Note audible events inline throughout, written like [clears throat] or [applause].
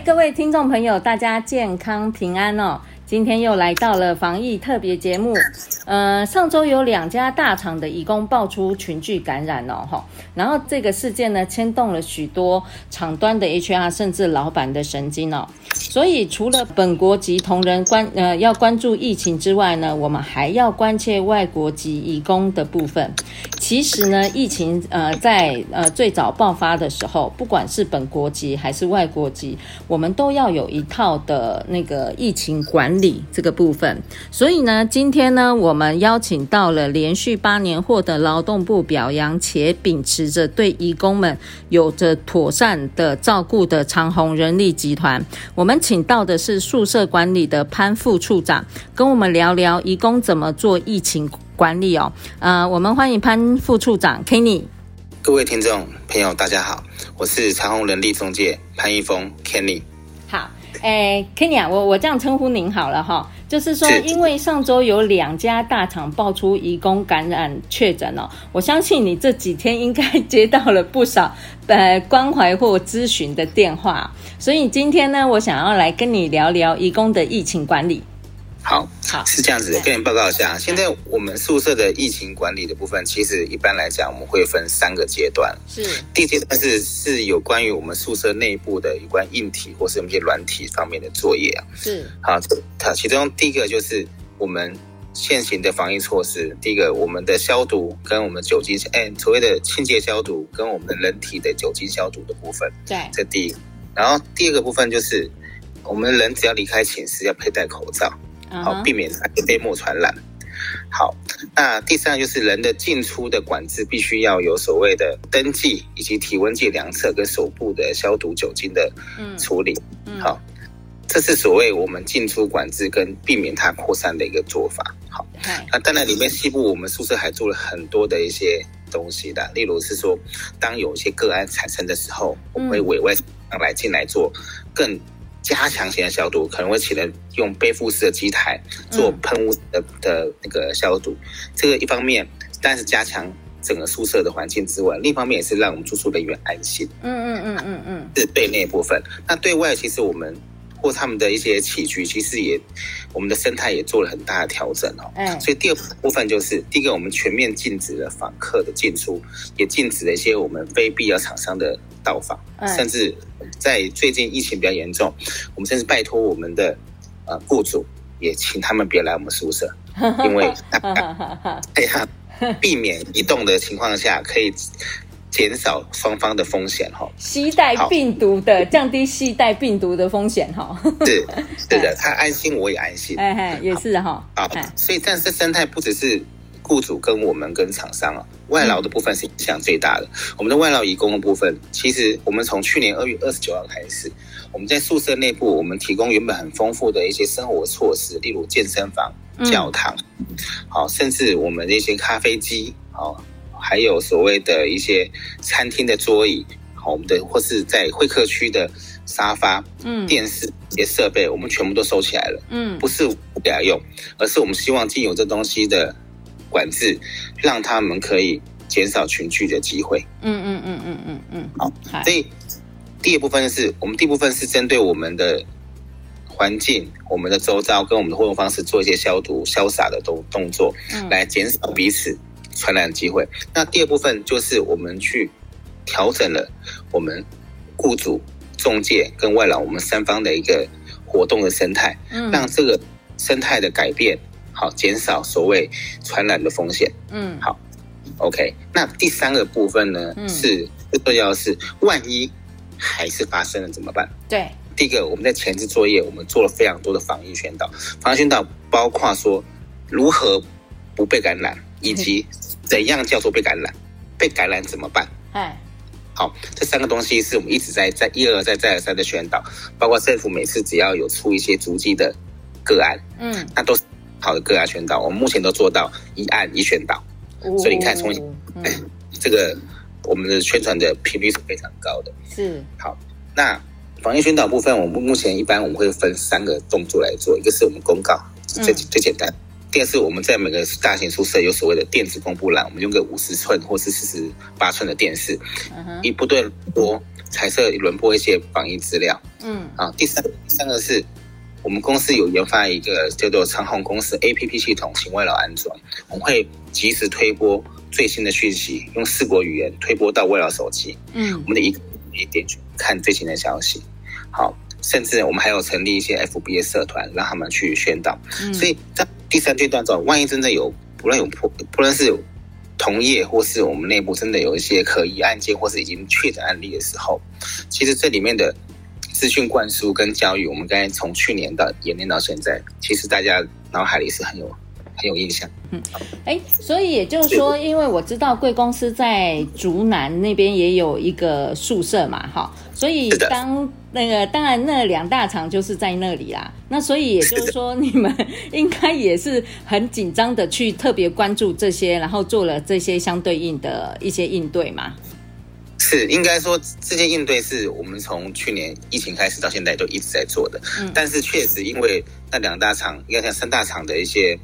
各位听众朋友，大家健康平安哦！今天又来到了防疫特别节目。呃，上周有两家大厂的义工爆出群聚感染哦，哈，然后这个事件呢，牵动了许多厂端的 HR 甚至老板的神经哦。所以，除了本国籍同仁关呃要关注疫情之外呢，我们还要关切外国籍义工的部分。其实呢，疫情呃在呃最早爆发的时候，不管是本国籍还是外国籍，我们都要有一套的那个疫情管理这个部分。所以呢，今天呢，我们邀请到了连续八年获得劳动部表扬且秉持着对移工们有着妥善的照顾的长虹人力集团。我们请到的是宿舍管理的潘副处长，跟我们聊聊移工怎么做疫情管理哦，呃，我们欢迎潘副处长 Kenny。各位听众朋友，大家好，我是长虹人力中介潘一峰 Kenny。好，诶，Kenny 啊，我我这样称呼您好了哈，就是说，因为上周有两家大厂爆出移工感染确诊哦，我相信你这几天应该接到了不少 [laughs] 呃关怀或咨询的电话，所以今天呢，我想要来跟你聊聊移工的疫情管理。好，好，是这样子的，跟您报告一下，现在我们宿舍的疫情管理的部分，其实一般来讲，我们会分三个阶段。是，第一阶段是是有关于我们宿舍内部的有关硬体或是一些软体方面的作业啊。是，好，它其中第一个就是我们现行的防疫措施，第一个我们的消毒跟我们酒精，哎，所谓的清洁消毒跟我们的人体的酒精消毒的部分。对，这第一。然后第二个部分就是我们人只要离开寝室要佩戴口罩。好，避免飞沫传染。好，那第三就是人的进出的管制，必须要有所谓的登记，以及体温计量测跟手部的消毒酒精的处理。嗯，好，这是所谓我们进出管制跟避免它扩散的一个做法。好，那当然里面细部我们宿舍还做了很多的一些东西的，例如是说，当有一些个案产生的时候，我们会委外来进来做更。加强型的消毒，可能会起来用背负式的机台做喷雾的的那个消毒。嗯、这个一方面，但是加强整个宿舍的环境之外，另一方面也是让我们住宿人员安心。嗯嗯嗯嗯嗯，是对内部分。那对外，其实我们或他们的一些起居，其实也我们的生态也做了很大的调整哦。嗯。所以第二部分就是，第一个我们全面禁止了访客的进出，也禁止了一些我们非必要厂商的到访，甚至。在最近疫情比较严重，我们甚至拜托我们的呃雇主，也请他们别来我们宿舍，因为 [laughs] 哎呀，避免移动的情况下，可以减少双方的风险哈。携带病毒的，降低携带病毒的风险哈。是，[laughs] 是的，他安心，我也安心。哎哎，也是哈。啊，所以但是生态不只是。雇主跟我们跟厂商啊，外劳的部分是影响最大的。我们的外劳移工的部分，其实我们从去年二月二十九号开始，我们在宿舍内部，我们提供原本很丰富的一些生活措施，例如健身房、教堂，好，甚至我们的一些咖啡机，好，还有所谓的一些餐厅的桌椅，好，我们的或是在会客区的沙发、嗯，电视这些设备，我们全部都收起来了，嗯，不是不给他用，而是我们希望既有这东西的。管制，让他们可以减少群聚的机会。嗯嗯嗯嗯嗯嗯。好，所以第二部分是我们第一部分是针对我们的环境、我们的周遭跟我们的互动方式做一些消毒、潇洒的动动作，来减少彼此传染的机会。那第二部分就是我们去调整了我们雇主、中介跟外劳我们三方的一个活动的生态，让这个生态的改变。好，减少所谓传染的风险。嗯，好，OK。那第三个部分呢，嗯、是最重要的是，万一还是发生了怎么办？对，第一个我们在前置作业，我们做了非常多的防疫宣导。防疫宣导包括说如何不被感染，以及怎样叫做被感染，被感染怎么办？哎，好，这三个东西是我们一直在在一而再再而三的宣导，包括政府每次只要有出一些足迹的个案，嗯，那都是好的个案宣导。我们目前都做到一案一宣导，哦、所以你看从、嗯、[coughs] 这个我们的宣传的频率是非常高的。是好，那防疫宣导部分，我们目前一般我们会分三个动作来做，一个是我们公告，最、嗯、最简单。第二是我们在每个大型宿舍有所谓的电子公布栏，我们用个五十寸或是四十八寸的电视，一不断播彩色轮播一些防疫资料。嗯，啊，第三第三个是我们公司有研发一个叫做长虹公司 APP 系统，请外劳安装，我们会及时推播最新的讯息，用四国语言推播到外劳手机。嗯，我们的一个一点去看最新的消息。好。甚至我们还有成立一些 F B A 社团，让他们去宣导。嗯、所以在第三阶段中，万一真的有不论有破，不论是有同业或是我们内部真的有一些可疑案件，或是已经确诊案例的时候，其实这里面的资讯灌输跟教育，我们刚才从去年到演练到现在，其实大家脑海里是很有很有印象。嗯，哎，所以也就是说，因为我知道贵公司在竹南那边也有一个宿舍嘛，哈，所以当。那个当然，那两大厂就是在那里啦。那所以也就是说，[laughs] 你们应该也是很紧张的去特别关注这些，然后做了这些相对应的一些应对嘛。是，应该说这些应对是我们从去年疫情开始到现在都一直在做的。嗯，但是确实因为那两大厂，应该像三大厂的一些。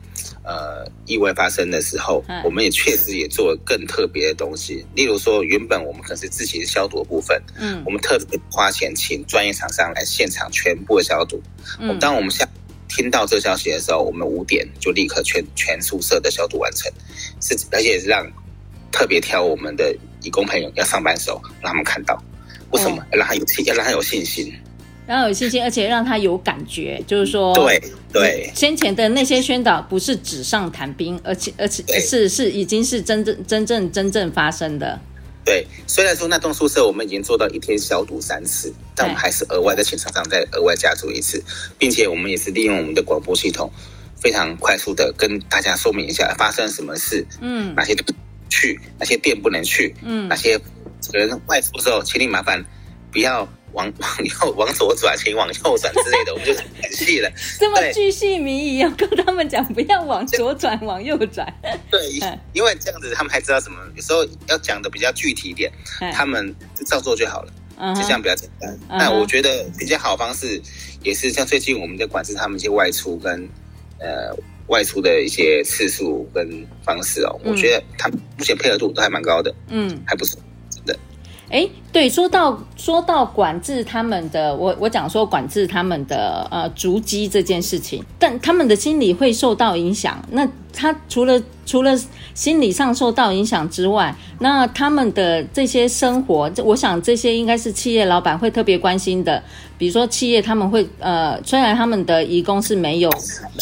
呃，意外发生的时候，我们也确实也做了更特别的东西。例如说，原本我们可能是自己的消毒的部分，嗯，我们特别花钱请专业厂商来现场全部的消毒。嗯，当我们下听到这消息的时候，我们五点就立刻全全宿舍的消毒完成，是而且是让特别挑我们的义工朋友要上班的时候让他们看到，为什么？要让他有信，要让他有信心。然后有信心，而且让他有感觉，就是说，对对，先前的那些宣导不是纸上谈兵，而且而且是是已经是真正真正真正发生的。对，虽然说那栋宿舍我们已经做到一天消毒三次，但我们还是额外的请厂商再额外加注一次，并且我们也是利用我们的广播系统，非常快速的跟大家说明一下发生什么事，嗯，哪些去，哪些店不能去，嗯，哪些人外出的时候，请你麻烦不要。往 [laughs] 往右往左转，请往右转之类的，[laughs] 我们就很细了。[laughs] 这么巨细靡遗，要跟他们讲不要往左转，往右转。对，因为这样子他们才知道什么。有时候要讲的比较具体一点，他们就照做就好了。就这样比较简单。那我觉得比较好方式，也是像最近我们在管制他们一些外出跟呃外出的一些次数跟方式哦。我觉得他们目前配合度都还蛮高的，嗯，还不错。哎，对，说到说到管制他们的，我我讲说管制他们的呃足迹这件事情，但他们的心理会受到影响。那他除了除了心理上受到影响之外，那他们的这些生活，我想这些应该是企业老板会特别关心的。比如说企业他们会呃，虽然他们的移工是没有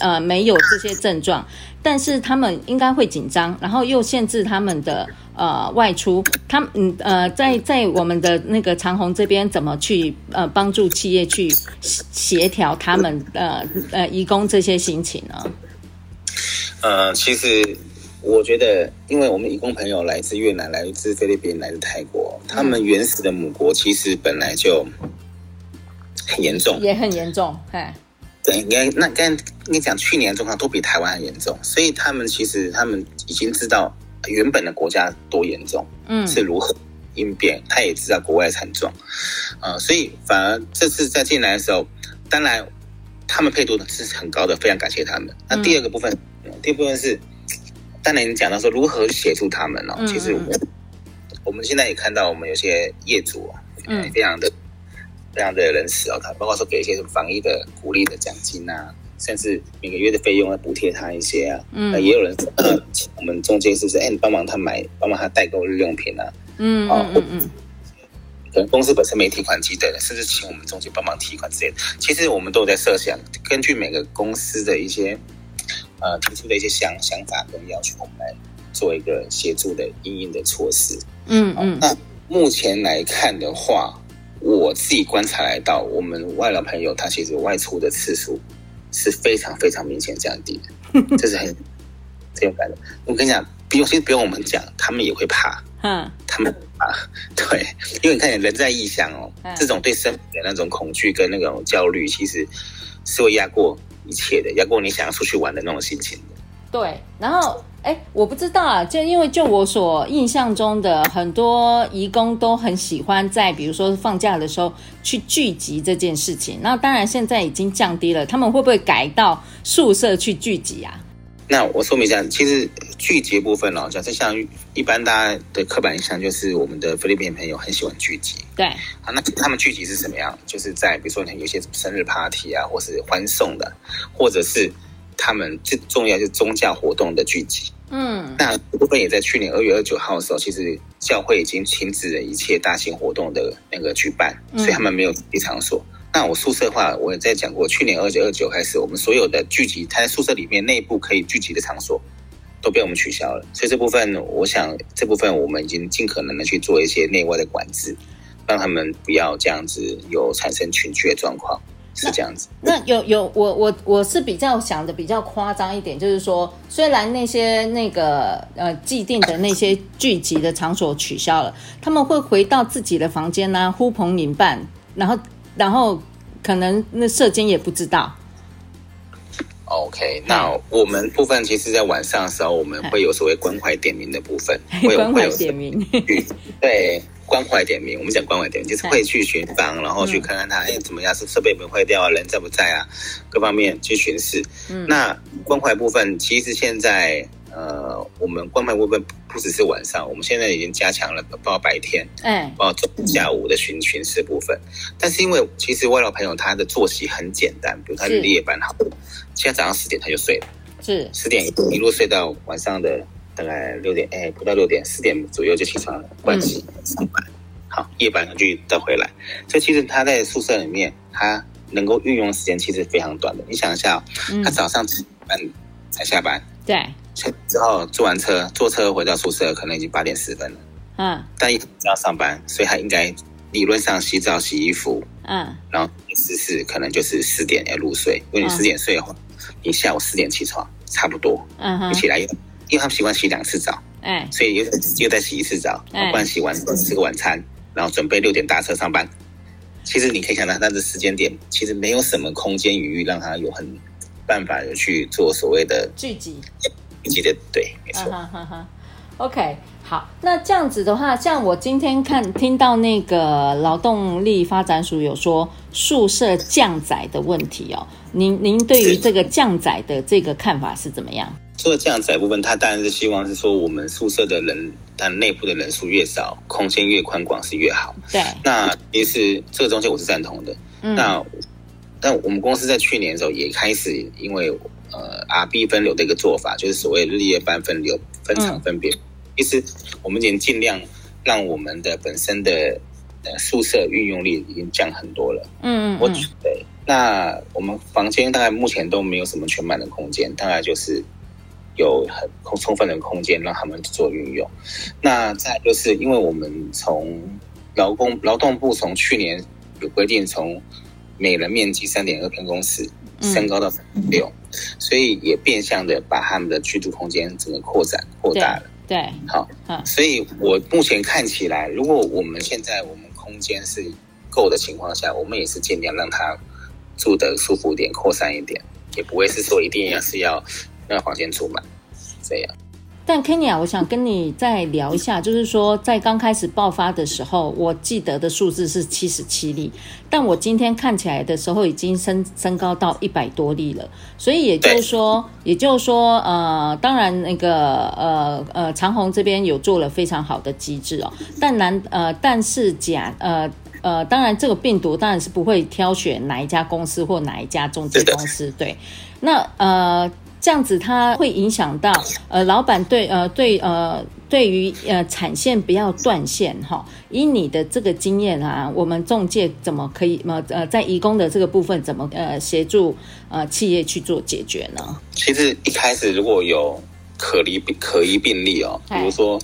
呃没有这些症状，但是他们应该会紧张，然后又限制他们的。呃，外出，他嗯呃，在在我们的那个长虹这边，怎么去呃帮助企业去协调他们呃呃移工这些心情呢？呃，其实我觉得，因为我们义工朋友来自越南、来自菲律宾、来自泰国，他们原始的母国其实本来就很严重，也很严重，哎，对，应该那刚你讲去年的状况都比台湾还严重，所以他们其实他们已经知道。原本的国家多严重，嗯，是如何应变？他也知道国外惨状，呃，所以反而这次在进来的时候，当然他们配度是很高的，非常感谢他们。那第二个部分，嗯、第二部分是，当然你讲到说如何协助他们哦，嗯、其实我们我们现在也看到，我们有些业主嗯，非常的非常的仁慈哦，他包括说给一些什么防疫的鼓励的奖金啊。甚至每个月的费用要补贴他一些啊，嗯，也有人 [clears throat] 我们中介是不是？哎，你帮忙他买，帮忙他代购日用品啊，嗯嗯嗯嗯，可能公司本身没提款机的，甚至请我们中介帮忙提款之类的。其实我们都有在设想，根据每个公司的一些呃提出的一些想想法跟要求，我们来做一个协助的应应的措施。嗯嗯，那目前来看的话，我自己观察来到，我们外劳朋友他其实外出的次数。是非常非常明显降低的，[laughs] 这是很这种感觉。我跟你讲，不用，其实不用我们讲，他们也会怕。嗯，他们怕，啊，[laughs] 对，因为你看人在异乡哦，这种对生命的那种恐惧跟那种焦虑，其实是会压过一切的，要过你想要出去玩的那种心情的。对，然后哎，我不知道啊，就因为就我所印象中的很多义工都很喜欢在比如说放假的时候去聚集这件事情。那当然现在已经降低了，他们会不会改到宿舍去聚集啊？那我说明一下，其实聚集部分哦，假设像一般大家的刻板印象就是我们的菲律宾朋友很喜欢聚集。对，好，那他们聚集是什么样？就是在比如说你有些生日 party 啊，或是欢送的，或者是他们最重要就是宗教活动的聚集。嗯，那部分也在去年二月二十九号的时候，其实教会已经停止了一切大型活动的那个举办，所以他们没有集场所。那我宿舍的话，我也在讲过，去年二九二九开始，我们所有的聚集，他在宿舍里面内部可以聚集的场所，都被我们取消了。所以这部分，我想这部分我们已经尽可能的去做一些内外的管制，让他们不要这样子有产生群聚的状况，是这样子。那，有有我我我是比较想的比较夸张一点，就是说，虽然那些那个呃既定的那些聚集的场所取消了，他们会回到自己的房间呢、啊，呼朋引伴，然后。然后可能那射监也不知道。OK，那我们部分其实，在晚上的时候，我们会有所谓关怀点名的部分，会有关怀点名。[laughs] 对，关怀点名，我们讲关怀点名，就是会去巡房，然后去看看他，哎，怎么样？是设备有没有坏掉啊？人在不在啊？各方面去巡视。嗯，那关怀部分，其实现在。呃，我们关怀部分不只是晚上，我们现在已经加强了，包括白天，哎，包括下午的巡巡视部分。但是因为其实外劳朋友他的作息很简单，比如他的夜班好，现在早上十点他就睡了，是十点一路睡到晚上的大概六点，哎，不到六点，四点左右就起床了，关机上班。好，夜班就再回来。所以其实他在宿舍里面，他能够运用的时间其实非常短的。你想一下，他早上七点半才下班，对。之后坐完车，坐车回到宿舍，可能已经八点十分了。嗯，但一要上班，所以他应该理论上洗澡、洗衣服，嗯，然后十四可能就是十点要入睡。因为你十点睡的话，你下午四点起床，差不多。嗯哼，起来因为他们习惯洗两次澡，哎，所以又又再洗一次澡，不然洗完吃个晚餐，然后准备六点搭车上班。其实你可以想到，他的时间点其实没有什么空间余裕，让他有很办法有去做所谓的聚集。记得对，没错。Uh huh, uh huh. OK，好，那这样子的话，像我今天看听到那个劳动力发展署有说宿舍降载的问题哦，您您对于这个降载的这个看法是怎么样？这个降载部分，他当然是希望是说我们宿舍的人，但内部的人数越少，空间越宽广是越好。对，那其实这个中间我是赞同的。嗯，那但我们公司在去年的时候也开始因为。呃，R B 分流的一个做法，就是所谓日夜班分流、分场分别。其实我们已经尽量让我们的本身的呃宿舍运用率已经降很多了。嗯，嗯，嗯，我对。那我们房间大概目前都没有什么全满的空间，大概就是有很充分的空间让他们做运用。那再就是因为我们从劳工劳动部从去年有规定，从每人面积三点二平公尺。升高到六，所以也变相的把他们的居住空间整个扩展扩大了。对，对好，嗯，所以我目前看起来，如果我们现在我们空间是够的情况下，我们也是尽量让他住的舒服一点，扩散一点，也不会是说一定要是要让房间住满这样。但 Kenya，我想跟你再聊一下，就是说，在刚开始爆发的时候，我记得的数字是七十七例，但我今天看起来的时候，已经升升高到一百多例了。所以也就是说，也就是说，呃，当然那个呃呃长虹这边有做了非常好的机制哦，但难呃，但是假呃呃，当然这个病毒当然是不会挑选哪一家公司或哪一家中介公司，对，那呃。这样子，它会影响到呃，老板对呃对呃对于呃产线不要断线哈。以你的这个经验啊，我们中介怎么可以呃呃在移工的这个部分怎么呃协助呃企业去做解决呢？其实一开始如果有可疑病可疑病例哦，比如说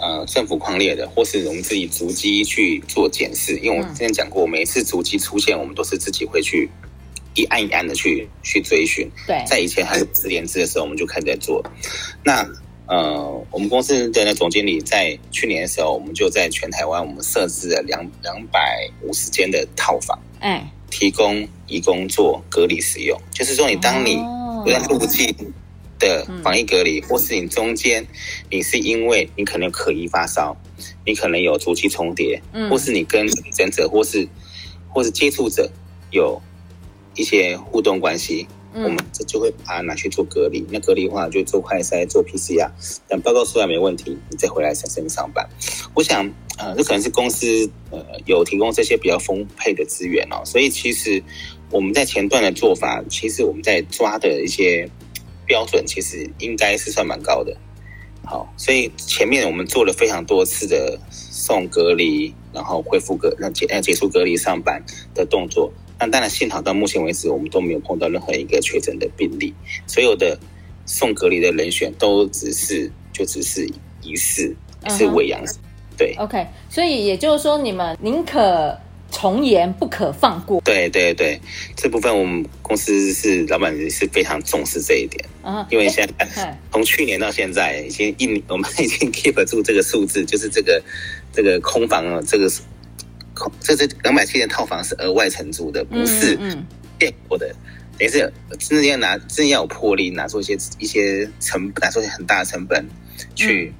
呃政府匡列的，或是我们自己逐机去做检视，因为我之前讲过，每一次逐机出现，我们都是自己会去。一案一案的去去追寻，对，在以前还是自联制的时候，我们就开始在做。那呃，我们公司的那总经理在去年的时候，我们就在全台湾我们设置了两两百五十间的套房，哎，提供移工做隔离使用。就是说，你当你不在入境的防疫隔离，或是你中间你是因为你可能可疑发烧，你可能有足迹重叠，或是你跟确诊者或是或是接触者有一些互动关系。我们这就会把它拿去做隔离。那隔离的话，就做快筛、做 PCR，等报告出来没问题，你再回来上上上班。我想，呃，这可能是公司呃有提供这些比较丰沛的资源哦。所以其实我们在前段的做法，其实我们在抓的一些标准，其实应该是算蛮高的。好，所以前面我们做了非常多次的送隔离，然后恢复隔那结呃结束隔离上班的动作。那当然，幸好到目前为止，我们都没有碰到任何一个确诊的病例。所有的送隔离的人选都只是就只是疑似是伪阳性。对，OK。所以也就是说，你们宁可从严，不可放过。对对对，这部分我们公司是老板是非常重视这一点。啊，因为现在 [laughs] 从去年到现在，已经一年，我们已经 keep 住这个数字，就是这个这个空房啊，这个。这这两百七间套房是额外承租的，不是变过的。等于是真的要拿，真的要有魄力，拿出一些一些成，拿出一些很大的成本去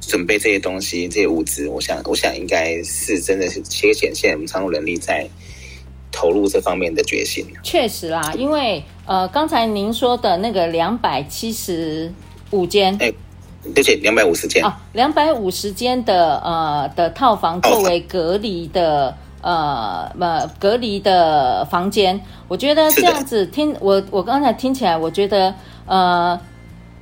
准备这些东西、这些物资。我想，我想应该是真的是切显现我们仓库人力在投入这方面的决心。确实啦，因为呃，刚才您说的那个两百七十五间。欸对，两百五十间。啊，两百五十间的呃的套房作为隔离的呃呃隔离的房间，我觉得这样子听我我刚才听起来，我觉得呃，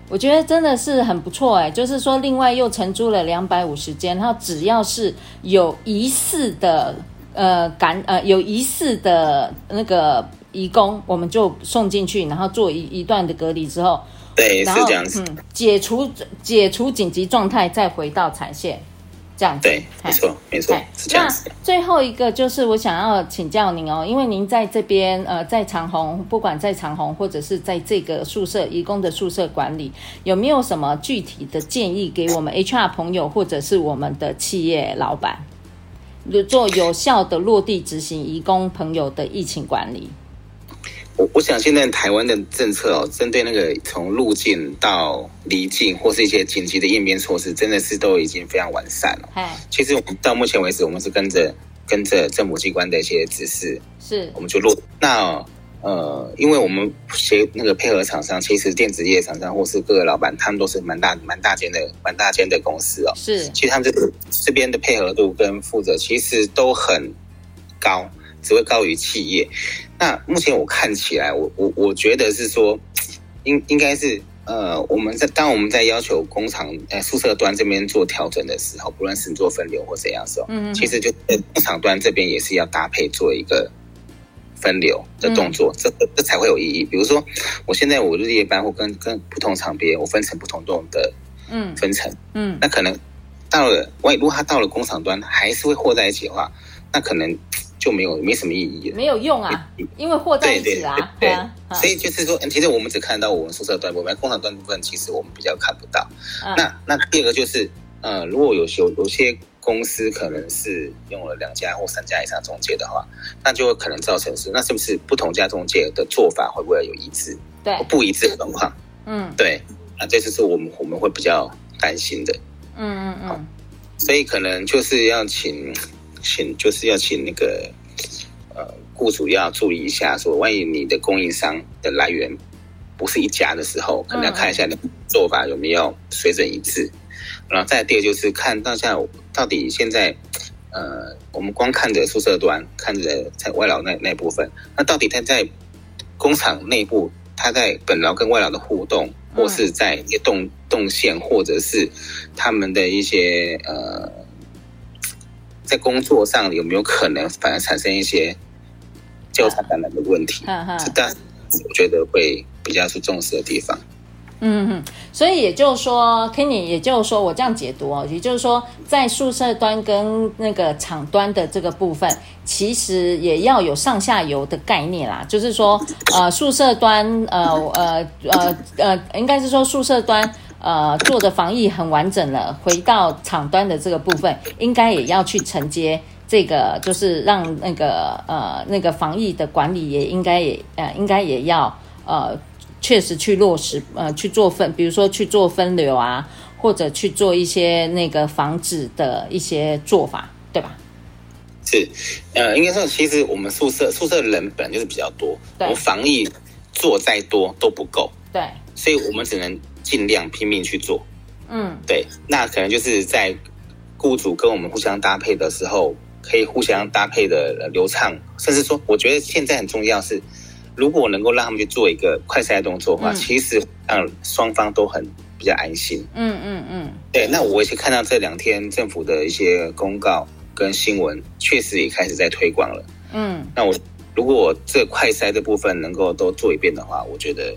我觉得真的是很不错哎，就是说另外又承租了两百五十间，然后只要是有疑似的呃感呃有疑似的那个移工，我们就送进去，然后做一一段的隔离之后。对，是这样子。嗯，解除解除紧急状态，再回到产线，这样子。对，没错，没错，是这样子。那最后一个就是我想要请教您哦，因为您在这边呃，在长虹，不管在长虹或者是在这个宿舍移工的宿舍管理，有没有什么具体的建议给我们 HR 朋友或者是我们的企业老板，做有效的落地执行移工朋友的疫情管理？我我想现在台湾的政策哦，针对那个从入境到离境或是一些紧急的应变措施，真的是都已经非常完善了。哎，其实我们到目前为止，我们是跟着跟着政府机关的一些指示，是我们就落。那呃，因为我们协那个配合厂商，其实电子业厂商或是各个老板，他们都是蛮大蛮大间的蛮大间的公司哦。是，其实他们这这边的配合度跟负责其实都很高。只会高于企业。那目前我看起来，我我我觉得是说，应应该是呃，我们在当我们在要求工厂呃宿舍端这边做调整的时候，不论是做分流或怎样的时候，嗯，其实就工厂端这边也是要搭配做一个分流的动作，这这才会有意义。比如说，我现在我日夜班或跟跟不同厂别，我分成不同栋的嗯分层嗯，那可能到了万一如果他到了工厂端还是会和在一起的话，那可能。就没有没什么意义了，没有用啊，因为货在一起啊，对，对，对，对啊，所以就是说，其实我们只看到我们宿舍端部分，工厂端部分其实我们比较看不到。啊、那那第二个就是，呃，如果有有有些公司可能是用了两家或三家以上中介的话，那就会可能造成是，那是不是不同家中介的做法会不会有一致？对，不一致的状况？嗯，对，那这就是我们我们会比较担心的。嗯嗯嗯，所以可能就是要请。请就是要请那个呃雇主要注意一下，说万一你的供应商的来源不是一家的时候，可能要看一下你的做法有没有水准一致。然后再第二就是看当下到底现在呃我们光看着宿舍端，看着在外劳那那部分，那到底他在工厂内部，他在本劳跟外劳的互动，或是在一些动动线，或者是他们的一些呃。在工作上有没有可能反而产生一些交叉感染的问题？这但我觉得会比较是重视的地方。嗯嗯，所以也就是说，Kenny，也就是说，我这样解读哦，也就是说，在宿舍端跟那个厂端的这个部分，其实也要有上下游的概念啦。就是说，呃，宿舍端，呃呃呃呃，应该是说宿舍端。呃做的防疫很完整了，回到厂端的这个部分，应该也要去承接这个，就是让那个呃那个防疫的管理也应该也呃应该也要呃确实去落实呃去做分，比如说去做分流啊，或者去做一些那个防止的一些做法，对吧？是，呃，应该说，其实我们宿舍宿舍人本来就是比较多，我们防疫做再多都不够，对，所以我们只能尽量拼命去做，嗯，对，那可能就是在雇主跟我们互相搭配的时候，可以互相搭配的流畅，甚至说，我觉得现在很重要是，如果能够让他们去做一个快筛动作的话，嗯、其实让双方都很比较安心，嗯嗯嗯，对，那我也是看到这两天政府的一些公告。跟新闻确实也开始在推广了，嗯，那我如果我这快筛的部分能够都做一遍的话，我觉得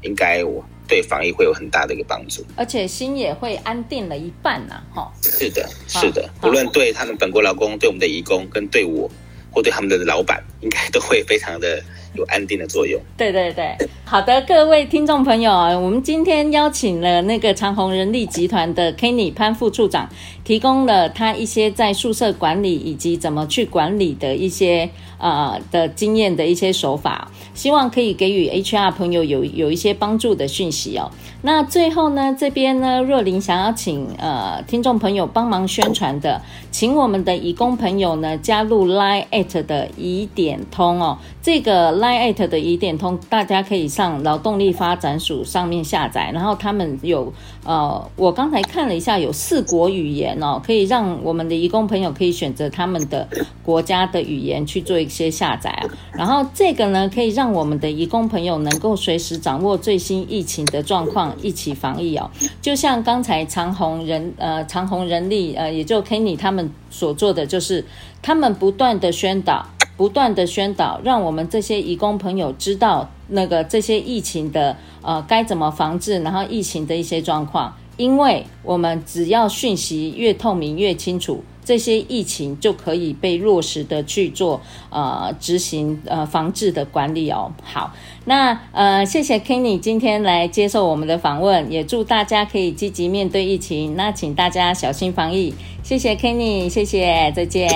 应该我对防疫会有很大的一个帮助，而且心也会安定了一半呐，哈，是的，是的，无论对他们本国劳工、对我们的移工、跟对我或对他们的老板，应该都会非常的。[laughs] 有安定的作用。对对对，好的，各位听众朋友啊，我们今天邀请了那个长虹人力集团的 Kenny 潘副处长，提供了他一些在宿舍管理以及怎么去管理的一些呃的经验的一些手法，希望可以给予 HR 朋友有有一些帮助的讯息哦。那最后呢，这边呢，若琳想要请呃听众朋友帮忙宣传的，请我们的义工朋友呢加入 Line@ at 的疑点点通哦，这个 Line@ 的移点通，大家可以上劳动力发展署上面下载，然后他们有呃，我刚才看了一下，有四国语言哦，可以让我们的移工朋友可以选择他们的国家的语言去做一些下载啊，然后这个呢，可以让我们的移工朋友能够随时掌握最新疫情的状况。一起防疫哦，就像刚才长虹人呃长虹人力呃，也就 Kenny 他们所做的，就是他们不断的宣导，不断的宣导，让我们这些义工朋友知道那个这些疫情的呃该怎么防治，然后疫情的一些状况，因为我们只要讯息越透明越清楚。这些疫情就可以被落实的去做呃执行呃防治的管理哦。好，那呃谢谢 Kenny 今天来接受我们的访问，也祝大家可以积极面对疫情。那请大家小心防疫，谢谢 Kenny，谢谢，再见。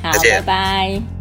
好，拜拜。